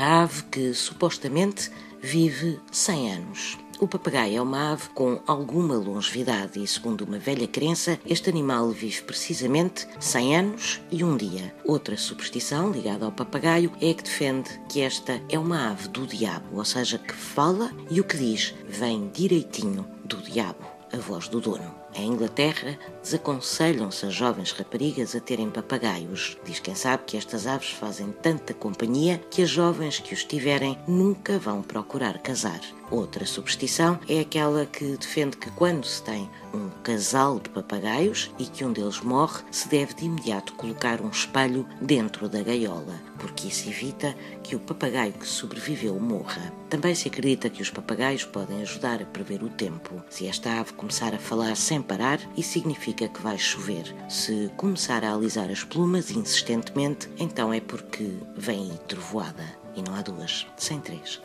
A ave que supostamente vive 100 anos. O papagaio é uma ave com alguma longevidade e, segundo uma velha crença, este animal vive precisamente 100 anos e um dia. Outra superstição ligada ao papagaio é que defende que esta é uma ave do diabo, ou seja, que fala e o que diz vem direitinho do diabo, a voz do dono. Em Inglaterra, desaconselham-se as jovens raparigas a terem papagaios. Diz quem sabe que estas aves fazem tanta companhia que as jovens que os tiverem nunca vão procurar casar. Outra superstição é aquela que defende que quando se tem um casal de papagaios e que um deles morre, se deve de imediato colocar um espelho dentro da gaiola, porque isso evita que o papagaio que sobreviveu morra. Também se acredita que os papagaios podem ajudar a prever o tempo. Se esta ave começar a falar sem parar, isso significa que vai chover. Se começar a alisar as plumas insistentemente, então é porque vem aí trovoada. E não há duas, sem três.